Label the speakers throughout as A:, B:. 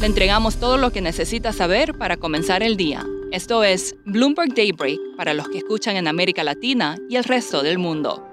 A: Le entregamos todo lo que necesita saber para comenzar el día. Esto es Bloomberg Daybreak para los que escuchan en América Latina y el resto del mundo.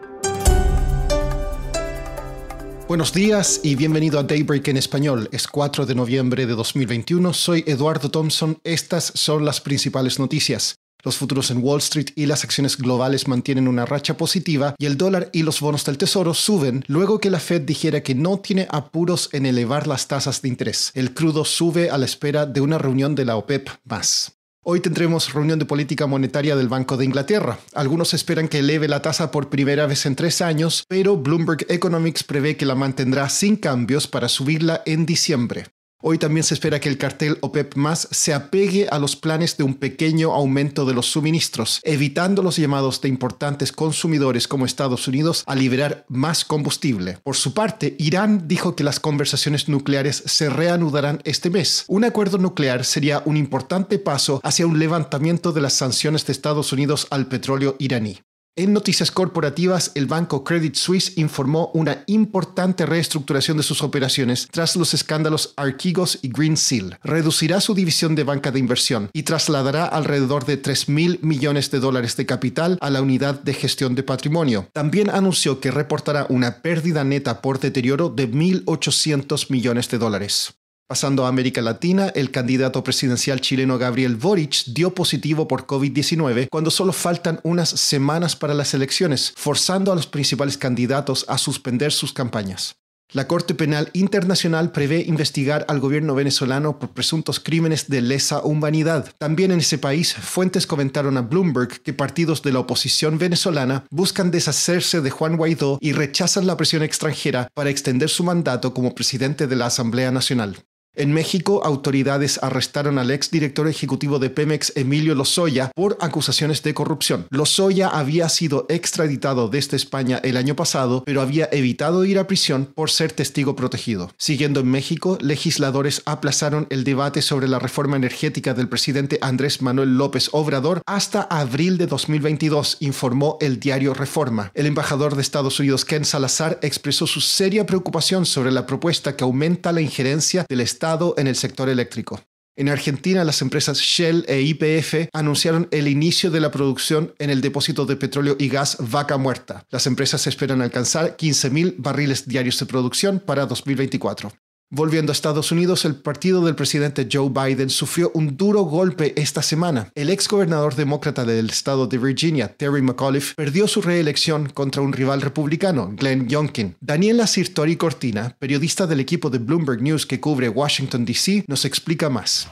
B: Buenos días y bienvenido a Daybreak en español. Es 4 de noviembre de 2021. Soy Eduardo Thompson. Estas son las principales noticias. Los futuros en Wall Street y las acciones globales mantienen una racha positiva y el dólar y los bonos del tesoro suben luego que la Fed dijera que no tiene apuros en elevar las tasas de interés. El crudo sube a la espera de una reunión de la OPEP más. Hoy tendremos reunión de política monetaria del Banco de Inglaterra. Algunos esperan que eleve la tasa por primera vez en tres años, pero Bloomberg Economics prevé que la mantendrá sin cambios para subirla en diciembre. Hoy también se espera que el cartel OPEP más se apegue a los planes de un pequeño aumento de los suministros, evitando los llamados de importantes consumidores como Estados Unidos a liberar más combustible. Por su parte, Irán dijo que las conversaciones nucleares se reanudarán este mes. Un acuerdo nuclear sería un importante paso hacia un levantamiento de las sanciones de Estados Unidos al petróleo iraní. En noticias corporativas, el banco Credit Suisse informó una importante reestructuración de sus operaciones tras los escándalos Archegos y Green Seal. Reducirá su división de banca de inversión y trasladará alrededor de 3 mil millones de dólares de capital a la unidad de gestión de patrimonio. También anunció que reportará una pérdida neta por deterioro de 1.800 millones de dólares. Pasando a América Latina, el candidato presidencial chileno Gabriel Boric dio positivo por COVID-19 cuando solo faltan unas semanas para las elecciones, forzando a los principales candidatos a suspender sus campañas. La Corte Penal Internacional prevé investigar al gobierno venezolano por presuntos crímenes de lesa humanidad. También en ese país, fuentes comentaron a Bloomberg que partidos de la oposición venezolana buscan deshacerse de Juan Guaidó y rechazan la presión extranjera para extender su mandato como presidente de la Asamblea Nacional. En México, autoridades arrestaron al ex director ejecutivo de Pemex, Emilio Lozoya, por acusaciones de corrupción. Lozoya había sido extraditado desde España el año pasado, pero había evitado ir a prisión por ser testigo protegido. Siguiendo en México, legisladores aplazaron el debate sobre la reforma energética del presidente Andrés Manuel López Obrador hasta abril de 2022, informó el diario Reforma. El embajador de Estados Unidos, Ken Salazar, expresó su seria preocupación sobre la propuesta que aumenta la injerencia del Estado en el sector eléctrico. En Argentina, las empresas Shell e IPF anunciaron el inicio de la producción en el depósito de petróleo y gas Vaca Muerta. Las empresas esperan alcanzar 15.000 barriles diarios de producción para 2024. Volviendo a Estados Unidos, el partido del presidente Joe Biden sufrió un duro golpe esta semana. El ex gobernador demócrata del estado de Virginia, Terry McAuliffe, perdió su reelección contra un rival republicano, Glenn Youngkin. Daniela Sirtori Cortina, periodista del equipo de Bloomberg News que cubre Washington, D.C., nos explica más.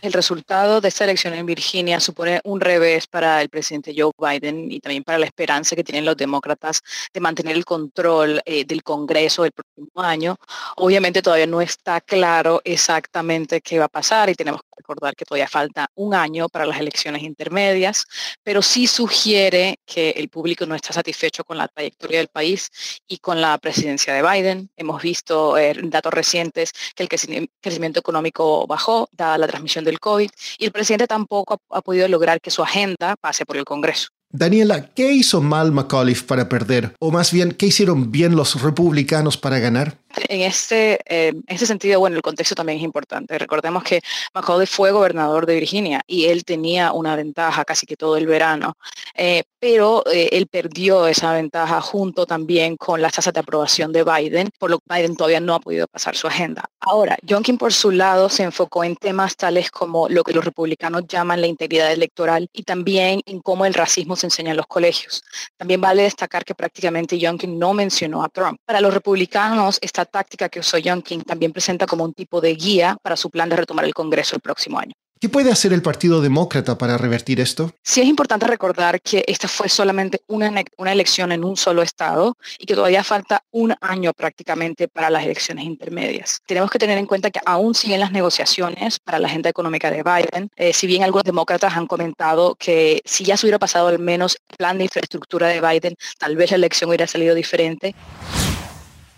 C: El resultado de esta elección en Virginia supone un revés para el presidente Joe Biden y también para la esperanza que tienen los demócratas de mantener el control eh, del Congreso el próximo año. Obviamente todavía no está claro exactamente qué va a pasar y tenemos recordar que todavía falta un año para las elecciones intermedias, pero sí sugiere que el público no está satisfecho con la trayectoria del país y con la presidencia de Biden. Hemos visto eh, datos recientes que el crecimiento económico bajó, dada la transmisión del COVID, y el presidente tampoco ha, podido lograr que su agenda pase por el Congreso.
B: Daniela, ¿qué hizo mal McAuliffe para perder? O más bien, ¿qué hicieron bien los republicanos para ganar?
C: En este, eh, este sentido, bueno, el contexto también es importante. Recordemos que McAuliffe fue gobernador de Virginia y él tenía una ventaja casi que todo el verano, eh, pero eh, él perdió esa ventaja junto también con las tasas de aprobación de Biden, por lo que Biden todavía no ha podido pasar su agenda. Ahora, Youngkin por su lado se enfocó en temas tales como lo que los republicanos llaman la integridad electoral y también en cómo el racismo se enseña en los colegios. También vale destacar que prácticamente Youngkin no mencionó a Trump. Para los republicanos, esta táctica que usó Youngkin también presenta como un tipo de guía para su plan de retomar el Congreso el próximo año.
B: ¿Qué puede hacer el Partido Demócrata para revertir esto?
C: Sí es importante recordar que esta fue solamente una, una elección en un solo estado y que todavía falta un año prácticamente para las elecciones intermedias. Tenemos que tener en cuenta que aún siguen las negociaciones para la agenda económica de Biden. Eh, si bien algunos demócratas han comentado que si ya se hubiera pasado al menos el plan de infraestructura de Biden, tal vez la elección hubiera salido diferente.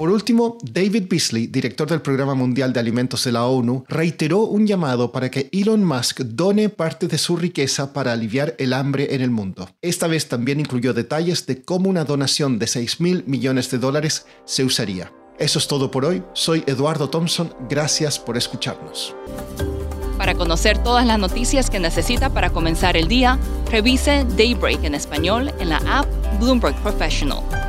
B: Por último, David Beasley, director del Programa Mundial de Alimentos de la ONU, reiteró un llamado para que Elon Musk done parte de su riqueza para aliviar el hambre en el mundo. Esta vez también incluyó detalles de cómo una donación de 6 mil millones de dólares se usaría. Eso es todo por hoy. Soy Eduardo Thompson. Gracias por escucharnos.
A: Para conocer todas las noticias que necesita para comenzar el día, revise Daybreak en español en la app Bloomberg Professional.